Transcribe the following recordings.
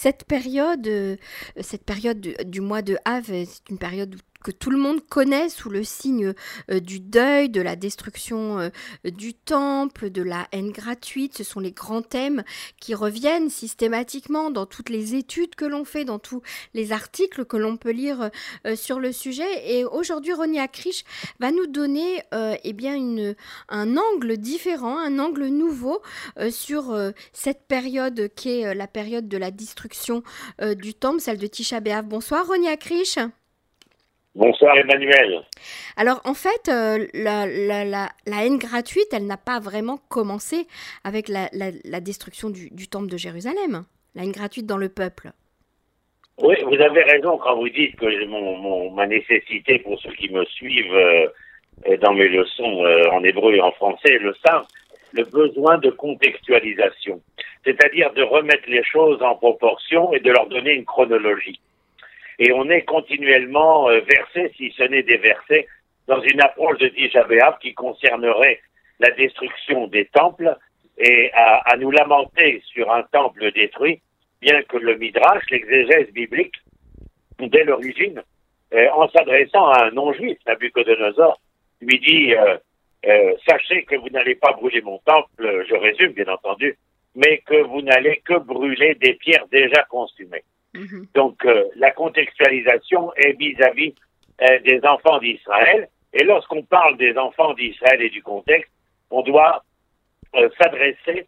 Cette période, euh, cette période du, mois de Av, c'est une période que tout le monde connaît sous le signe euh, du deuil, de la destruction euh, du temple, de la haine gratuite. Ce sont les grands thèmes qui reviennent systématiquement dans toutes les études que l'on fait, dans tous les articles que l'on peut lire euh, sur le sujet. Et aujourd'hui, René Akrish va nous donner eh bien un angle différent, un angle nouveau sur cette période qui est la période de la destruction du temple, celle de Tisha. Bonsoir René Akrish. Bonsoir Emmanuel. Alors en fait, euh, la, haine gratuite, elle n'a pas vraiment commencé avec la, destruction du, temple de Jérusalem. La haine gratuite dans le peuple. Oui, vous avez raison quand vous dites que mon, ma nécessité pour ceux qui me suivent euh, dans mes leçons euh, en hébreu et en français le savent, le besoin de contextualisation, c'est-à-dire de remettre les choses en proportion et de leur donner une chronologie et on est continuellement euh, versé, si ce n'est des versets, dans une approche de Tisha qui concernerait la destruction des temples et à, nous lamenter sur un temple détruit, bien que le Midrash, l'exégèse biblique, dès l'origine, euh, en s'adressant à un non-juif, Nabucodonosor, lui dit euh, Sachez que vous n'allez pas brûler mon temple, je résume bien entendu, mais que vous n'allez que brûler des pierres déjà consumées. Mhm. Donc euh, la contextualisation est vis-à-vis euh, des enfants d'Israël. Et lorsqu'on parle des enfants d'Israël et du contexte, on doit euh, s'adresser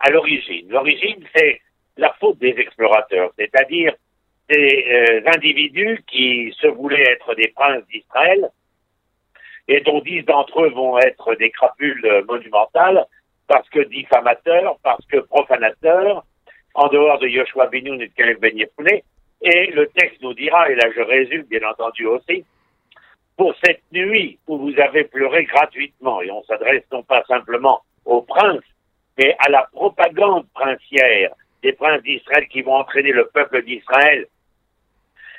à l'origine. L'origine, c'est la faute des explorateurs, c'est-à-dire des individus qui se voulaient être des princes d'Israël et dont dix d'entre eux vont être des crapules monumentales parce que diffamateurs, parce que profanateurs, en dehors de Yoshua Binoun et de Caleb Ben Et le texte nous dira, et là je résume bien entendu aussi, pour cette nuit où vous avez pleuré gratuitement, et on s'adresse non pas simplement aux princes, mais à la propagande princière des princes d'Israël qui vont entraîner le peuple d'Israël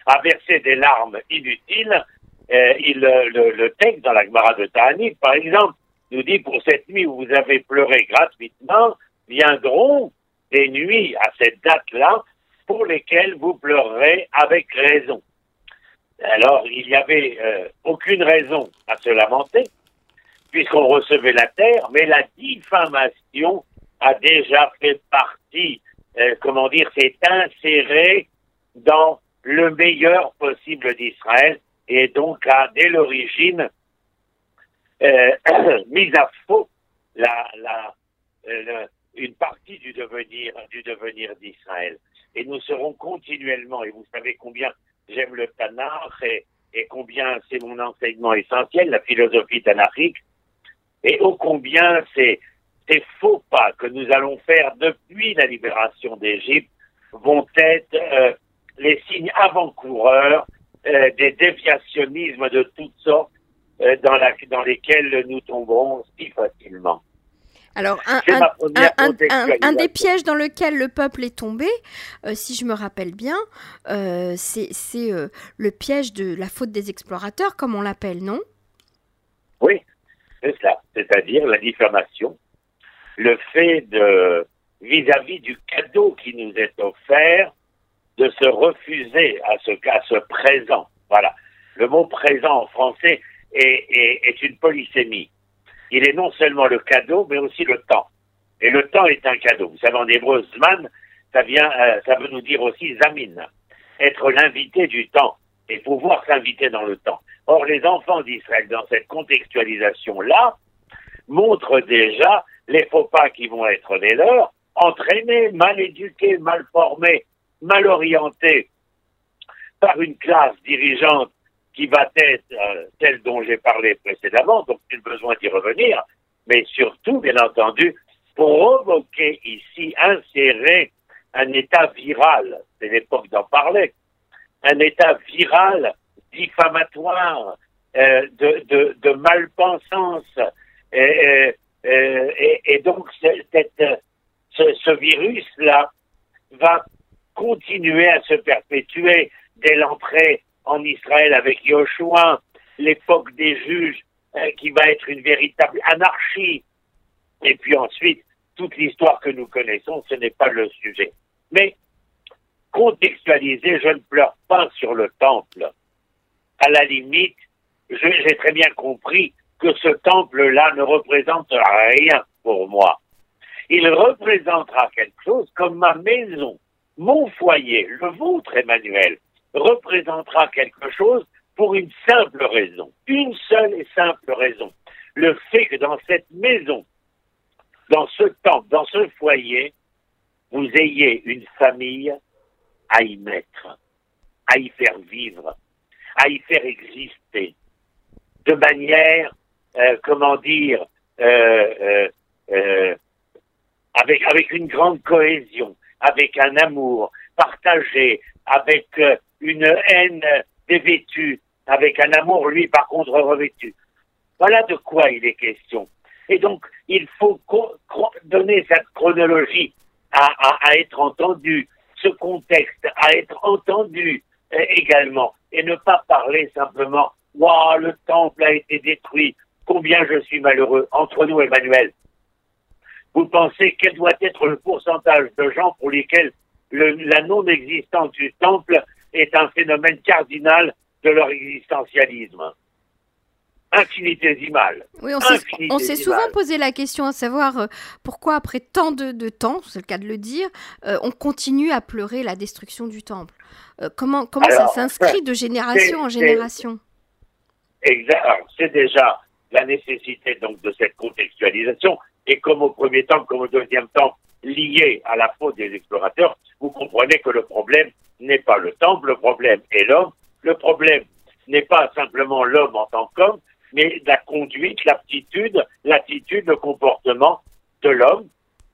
à verser des larmes inutiles, euh, il, le, le, texte dans la Gemara de Ta'anit, par exemple, nous dit pour cette nuit où vous avez pleuré gratuitement, viendront des nuits à cette date-là pour lesquelles vous pleurerez avec raison. Alors, il n'y avait euh, aucune raison à se lamenter, puisqu'on recevait la terre, mais la diffamation a déjà fait partie, euh, comment dire, s'est insérée dans le meilleur possible d'Israël, et donc a, dès l'origine, euh, mis à faux la, la, une partie du devenir du devenir d'Israël. Et nous serons continuellement, et vous savez combien j'aime le Tanakh et, combien c'est mon enseignement essentiel, la philosophie tanachique, et ô combien ces faux pas que nous allons faire depuis la libération d'Égypte vont être euh, les signes avant-coureurs euh, des déviationnismes de toutes sortes euh, dans lesquels nous tomberons si facilement. Alors, un, des pièges dans lequel le peuple est tombé, euh, si je me rappelle bien, euh, c'est euh, le piège de la faute des explorateurs, comme on l'appelle, non? Oui, c'est ça. C'est-à-dire la diffamation, le fait de, vis-à-vis du cadeau qui nous est offert, de se refuser à ce, à ce présent. Voilà. Le mot présent en français est, est une polysémie il est non seulement le cadeau, mais aussi le temps. Et le temps est un cadeau. Vous savez, en hébreu, Zman, ça vient, euh, ça veut nous dire aussi Zamin, être l'invité du temps et pouvoir s'inviter dans le temps. Or, les enfants d'Israël, dans cette contextualisation-là, montrent déjà les faux pas qui vont être les leurs, entraînés, mal éduqués, mal formés, mal orientés par une classe dirigeante qui va être euh, celle dont j'ai parlé précédemment, donc il besoin d'y revenir, mais surtout, bien entendu, provoquer ici, insérer un état viral, c'est l'époque d'en parler, un état viral, diffamatoire, euh, de, malpensance, et, donc ce virus-là va continuer à se perpétuer dès l'entrée en Israël avec Yoshua, l'époque des juges euh, qui va être une véritable anarchie, et puis ensuite toute l'histoire que nous connaissons, ce n'est pas le sujet. Mais contextualiser, je ne pleure pas sur le temple. À la limite, j'ai très bien compris que ce temple-là ne représente rien pour moi. Il représentera quelque chose comme ma maison, mon foyer, le vôtre, Emmanuel, représentera quelque chose pour une simple raison, une seule et simple raison. Le fait que dans cette maison, dans ce temple, dans ce foyer, vous ayez une famille à y mettre, à y faire vivre, à y faire exister, de manière, euh, comment dire, euh, euh, avec, avec une grande cohésion, avec un amour partagé, avec une haine dévêtue, avec un amour, lui, par contre, revêtu. Voilà de quoi il est question. Et donc, il faut donner cette chronologie à, être entendu, ce contexte à être entendu euh, également, et ne pas parler simplement Waouh, le temple a été détruit, combien je suis malheureux. Entre nous, Emmanuel, vous pensez quel doit être le pourcentage de gens pour lesquels la non-existence du temple est un phénomène cardinal de leur existentialisme infinitésimale. Oui, on s'est souvent posé la question à savoir euh, pourquoi, après tant de, temps, c'est le cas de le dire, euh, on continue à pleurer la destruction du temple. Euh, comment comment ça s'inscrit de génération en génération? Exact. C'est déjà la nécessité donc de cette contextualisation et comme au premier temps, comme au deuxième temps, lié à la faute des explorateurs, vous comprenez que le problème n'est pas le temple, le problème est l'homme. Le problème n'est pas simplement l'homme en tant qu'homme, mais la conduite, l'aptitude, l'attitude, le comportement de l'homme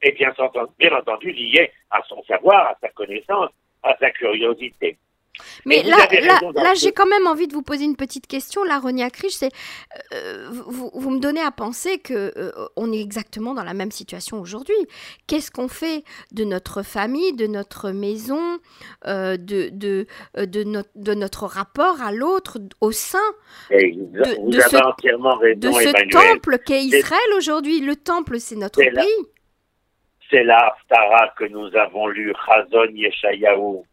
bien, bien entendu lié à son savoir, à sa connaissance, à sa curiosité. Mais là, là, j'ai quand même envie de vous poser une petite question. Là, Ronia Krisch, c'est euh, vous, vous, me donnez à penser que euh, on est exactement dans la même situation aujourd'hui. Qu'est-ce qu'on fait de notre famille, de notre maison, euh, de, de, de, notre, de notre rapport à l'autre au sein de, de ce, de ce temple qu'est Israël aujourd'hui Le temple, c'est notre pays. C'est la que nous avons lu, Chazon Yeshayahu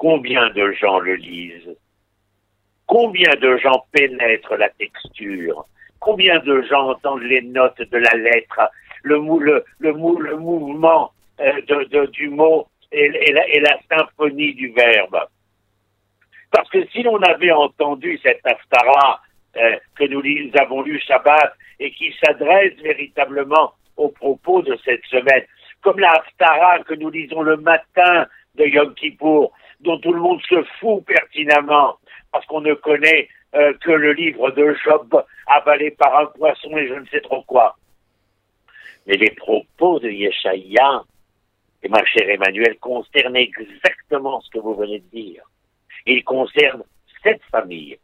Combien de gens le lisent? Combien de gens pénètrent la texture? Combien de gens entendent les notes de la lettre, le, le, mouvement euh, du mot et, la, symphonie du verbe. Parce que si l'on avait entendu cette Haftara euh, que nous avons lu Shabbat et qui s'adresse véritablement aux propos de cette semaine, comme la Haftara que nous lisons le matin de Yom Kippour, dont tout le monde se fout pertinemment, parce qu'on ne connaît euh, que le livre de Job avalé par un poisson et je ne sais trop quoi. Mais les propos de Yeshaïa, et ma chère Emmanuel, concernent exactement ce que vous venez de dire. Ils concernent cette famille,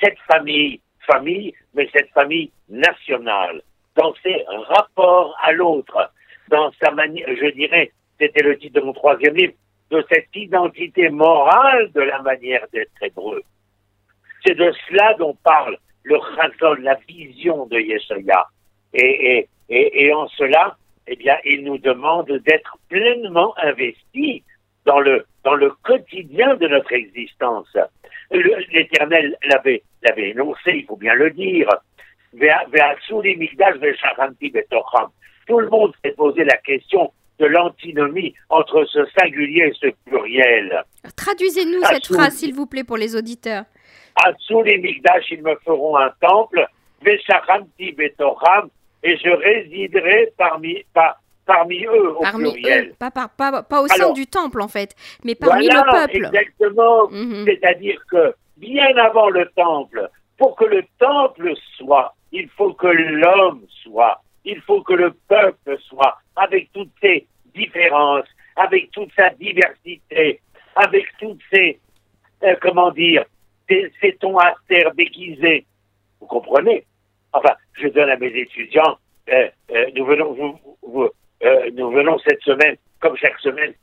cette famille, famille, mais cette famille nationale, dans ses rapports à l'autre, dans sa manière, je dirais, c'était le titre de mon troisième livre, de cette identité morale de la manière d'être hébreu. C'est de cela dont parle le Chazon, la vision de Yeshaya. Et, en cela, eh bien, il nous demande d'être pleinement investis dans le, dans le quotidien de notre existence. L'Éternel l'avait, l'avait énoncé, il faut bien le dire. Tout le monde s'est posé la question de l'antinomie entre ce singulier et ce pluriel. Traduisez-nous cette phrase, s'il vous plaît, pour les auditeurs. À les Migdash, ils me feront un temple, Vesharamti Betoram, et je résiderai parmi, parmi eux au pluriel. pas, pas, au sein du temple, en fait, mais parmi le peuple. Exactement. Mhm. C'est-à-dire que bien avant le temple, pour que le temple soit, il faut que l'homme soit il faut que le peuple soit, avec toutes ses différences, avec toute sa diversité, avec toutes ses, euh, comment dire, ses, tons astères déguisés. Vous comprenez? Enfin, je donne à mes étudiants, euh, euh, nous venons, nous venons cette semaine, comme chaque semaine,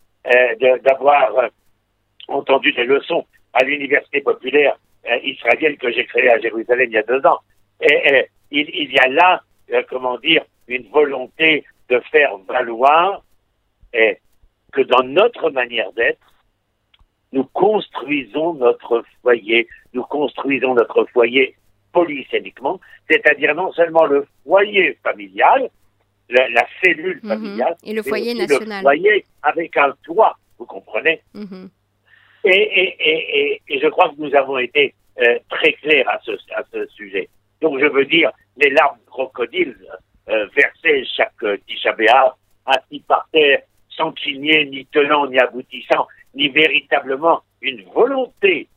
d'avoir entendu des leçons à l'université populaire israélienne que j'ai créée à Jérusalem il y a deux ans. Et, il, y a là, comment dire, une volonté de faire valoir et que dans notre manière d'être, nous construisons notre foyer, nous construisons notre foyer polysémiquement, c'est-à-dire non seulement le foyer familial, la, cellule mhm. familiale, et le foyer national. Le foyer avec un toit, vous comprenez mhm. et, et, et, et, je crois que nous avons été euh, très clairs à ce, à ce sujet. Donc je veux dire, les larmes de euh, versées chaque euh, Tisha assis par terre, sans cligner, ni tenant, ni aboutissant, ni véritablement une volonté,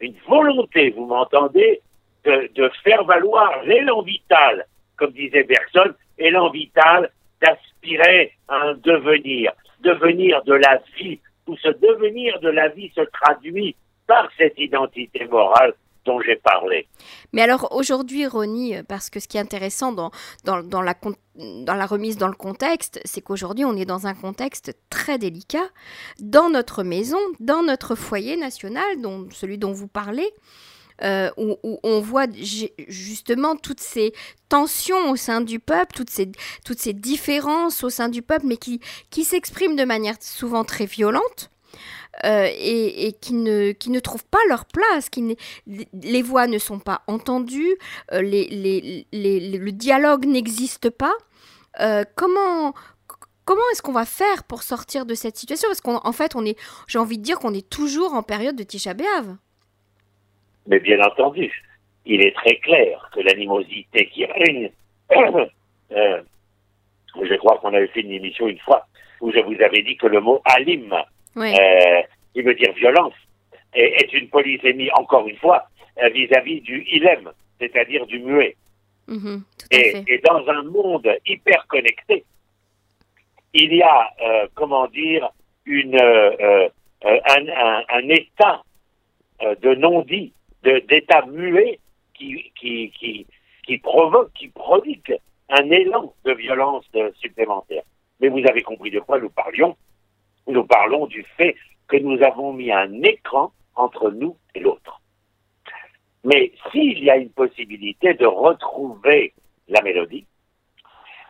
une volonté, vous m'entendez, de, de, faire valoir l'élan vital, comme disait Bergson, élan vital d'aspirer à un devenir, devenir de la vie, où ce devenir de la vie se traduit par cette identité morale dont j'ai parlé. Mais alors aujourd'hui, Ronnie, parce que ce qui est intéressant dans, la, remise dans le contexte, c'est qu'aujourd'hui, on est dans un contexte très délicat, dans notre maison, dans notre foyer national, dont, celui dont vous parlez. Euh, où, on voit justement toutes ces tensions au sein du peuple, toutes ces, toutes ces différences au sein du peuple, mais qui, qui s'expriment de manière souvent très violente. Euh, et, qui, ne, qui ne trouvent pas leur place, qui les voix ne sont pas entendues, euh, le dialogue n'existe pas. Euh, comment comment est-ce qu'on va faire pour sortir de cette situation? Parce qu'en fait, on est, j'ai envie de dire qu'on est toujours en période de Tisha B'Av. Mais bien entendu, il est très clair que l'animosité qui règne, je crois qu'on avait fait une émission une fois où je vous avais dit que le mot alim euh, il veut dire violence, est, une polysémie, encore une fois, euh, vis-à-vis du ilem, c'est-à-dire du muet. Mhm, et, dans un monde hyper connecté, il y a, euh, comment dire, une, un, état de non-dit, d'état muet qui, qui, qui, qui provoque, qui prodigue un élan de violence supplémentaire. Mais vous avez compris de quoi nous parlions nous parlons du fait que nous avons mis un écran entre nous et l'autre. Mais s'il y a une possibilité de retrouver la mélodie,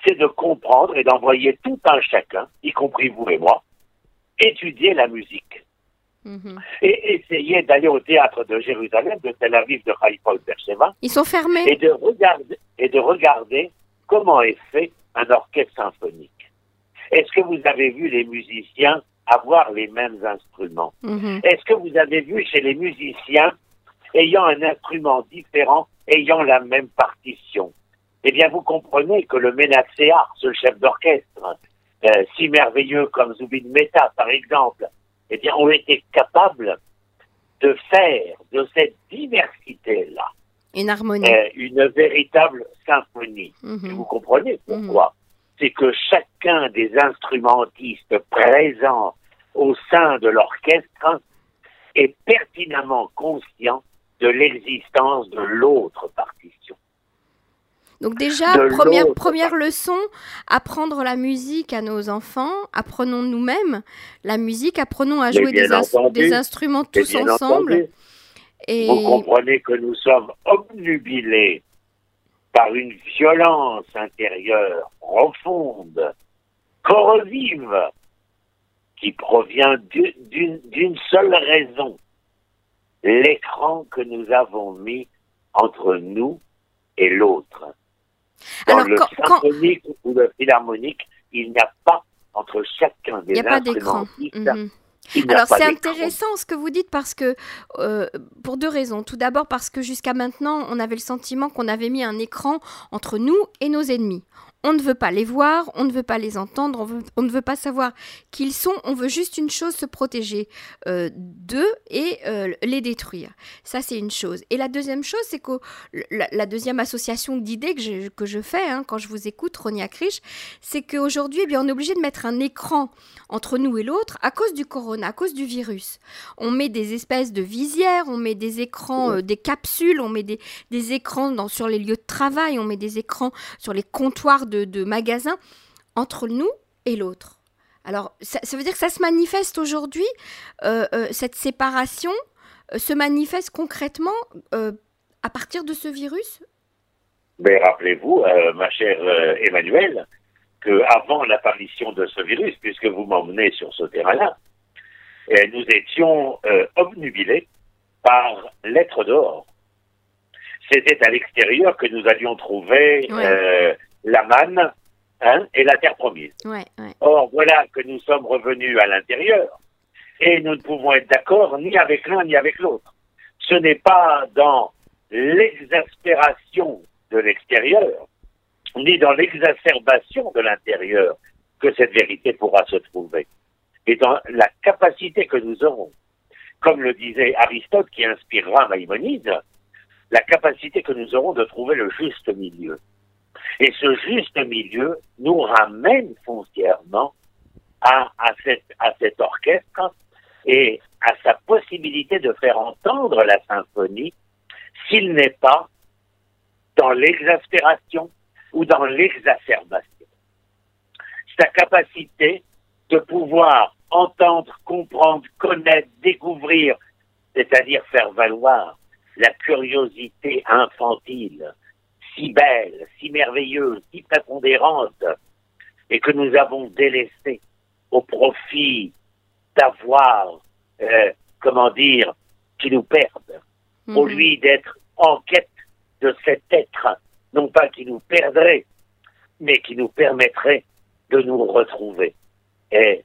c'est de comprendre et d'envoyer tout un chacun, y compris vous et moi, étudier la musique. Mm-hmm. Et essayer d'aller au théâtre de Jérusalem, de Tel Aviv, de Haïfa ou de Beersheba. Ils sont fermés. Et de, regarder, et de regarder comment est fait un orchestre symphonique. Est-ce que vous avez vu les musiciens avoir les mêmes instruments. Mhm. Est-ce que vous avez vu chez les musiciens ayant un instrument différent, ayant la même partition? Eh bien, vous comprenez que le Ménaxéar, ce chef d'orchestre, euh, si merveilleux comme Zubin Mehta, par exemple, eh bien, ont été capables de faire de cette diversité-là une harmonie, euh, une véritable symphonie. Mhm. Vous comprenez pourquoi? C'est que chacun des instrumentistes présents au sein de l'orchestre est pertinemment conscient de l'existence de l'autre partition. Donc déjà, première, première leçon, apprendre la musique à nos enfants, apprenons nous-mêmes la musique, apprenons à jouer des, des, instruments tous ensemble. Et... Vous comprenez que nous sommes obnubilés par une violence intérieure profonde, corrosive, qui provient d'une seule raison, l'écran que nous avons mis entre nous et l'autre. Dans Alors, le symphonique ou le philharmonique, il n'y a pas entre chacun des instrumentistes mhm. Alors c'est intéressant ce que vous dites parce que euh, pour deux raisons. Tout d'abord parce que jusqu'à maintenant on avait le sentiment qu'on avait mis un écran entre nous et nos ennemis. On ne veut pas les voir, on ne veut pas les entendre, on, ne veut pas savoir qui ils sont, on veut juste une chose, se protéger euh, d'eux et euh, les détruire. Ça, c'est une chose. Et la deuxième chose, c'est que la, deuxième association d'idées que je, que je fais hein, quand je vous écoute, Ronia Krish, c'est qu'aujourd'hui, eh on est obligé de mettre un écran entre nous et l'autre à cause du corona, à cause du virus. On met des espèces de visières, on met des écrans, euh, des capsules, on met des, des écrans dans, sur les lieux de travail, on met des écrans sur les comptoirs de, magasins entre nous et l'autre. Alors, ça, veut dire que ça se manifeste aujourd'hui, euh, euh, cette séparation euh, se manifeste concrètement à partir de ce virus? Mais rappelez-vous, ma chère Emmanuelle, que avant l'apparition de ce virus, puisque vous m'emmenez sur ce terrain-là, nous étions obnubilés par l'être dehors. C'était à l'extérieur que nous allions trouver la manne hein, et la terre promise. Or, voilà que nous sommes revenus à l'intérieur et nous ne pouvons être d'accord ni avec l'un ni avec l'autre. Ce n'est pas dans l'exaspération de l'extérieur, ni dans l'exacerbation de l'intérieur que cette vérité pourra se trouver. Et dans la capacité que nous aurons, comme le disait Aristote qui inspirera Maïmonide, la capacité que nous aurons de trouver le juste milieu. Et ce juste milieu nous ramène foncièrement à, à, à cet orchestre et à sa possibilité de faire entendre la symphonie s'il n'est pas dans l'exaspération ou dans l'exacerbation. Sa capacité de pouvoir entendre, comprendre, connaître, découvrir, c'est-à-dire faire valoir la curiosité infantile, si belle, si merveilleuse, si prépondérante, et que nous avons délaissée au profit d'avoir, euh, comment dire, qui nous perdent, au mhm. lieu d'être en quête de cet être, non pas qui nous perdrait, mais qui nous permettrait de nous retrouver. Et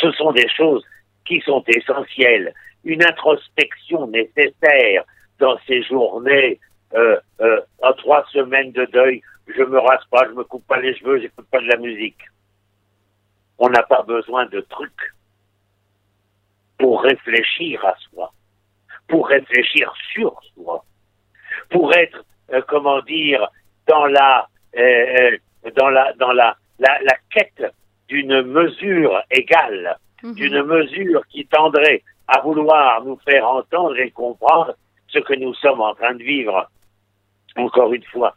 ce sont des choses qui sont essentielles. Une introspection nécessaire dans ces journées, euh, euh, en trois semaines de deuil, je me rase pas, je me coupe pas les cheveux, j'écoute pas de la musique. On n'a pas besoin de trucs pour réfléchir à soi, pour réfléchir sur soi, pour être, euh, comment dire, dans la, dans la, dans la, la, la quête d'une mesure égale, mhm. d'une mesure qui tendrait à vouloir nous faire entendre et comprendre ce que nous sommes en train de vivre. Encore une fois,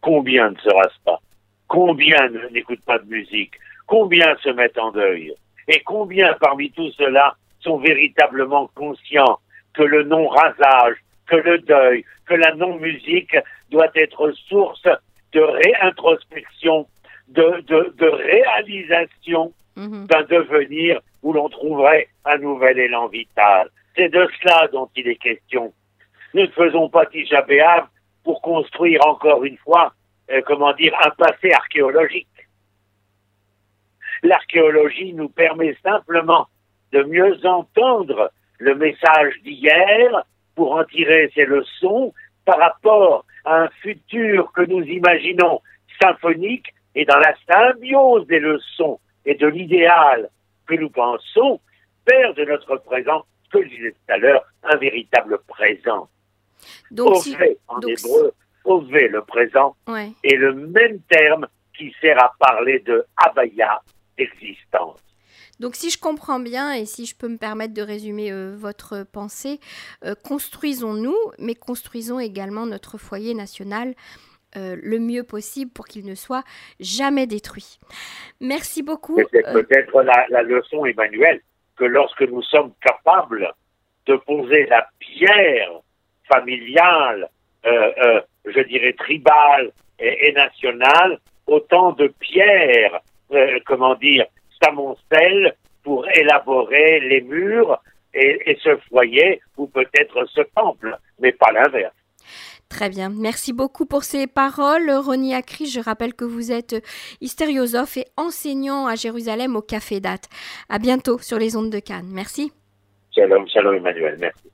combien ne sera-ce pas Combien n'écoutent pas de musique Combien se mettent en deuil Et combien parmi tout cela sont véritablement conscients que le non-rasage, que le deuil, que la non-musique doit être source de réintrospection, de, de, de réalisation mhm. d'un devenir où l'on trouverait un nouvel élan vital. C'est de cela dont il est question. Nous ne faisons pas Tisha pour construire encore une fois, euh, comment dire, un passé archéologique. L'archéologie nous permet simplement de mieux entendre le message d'hier pour en tirer ses leçons par rapport à un futur que nous imaginons symphonique et dans la symbiose des leçons et de l'idéal que nous pensons, faire de notre présent, que je disais tout à l'heure, un véritable présent. Donc, en hébreu, Ové, le présent, est le même terme qui sert à parler de Abaya, existence. Donc si je comprends bien et si je peux me permettre de résumer euh, votre pensée, euh, construisons-nous, mais construisons également notre foyer national euh, le mieux possible pour qu'il ne soit jamais détruit. Merci beaucoup. C'est peut-être la, leçon, Emmanuel, que lorsque nous sommes capables de poser la pierre familiale, je dirais tribale et, et nationale, autant de pierres, comment dire, s'amoncellent pour élaborer les murs et, ce foyer ou peut-être ce temple, mais pas l'inverse. Très bien. Merci beaucoup pour ces paroles. Ronnie Akri, je rappelle que vous êtes hystériosophe et enseignant à Jérusalem au Café Date. À bientôt sur les ondes de Cannes. Merci. Shalom, shalom Emmanuel. Merci.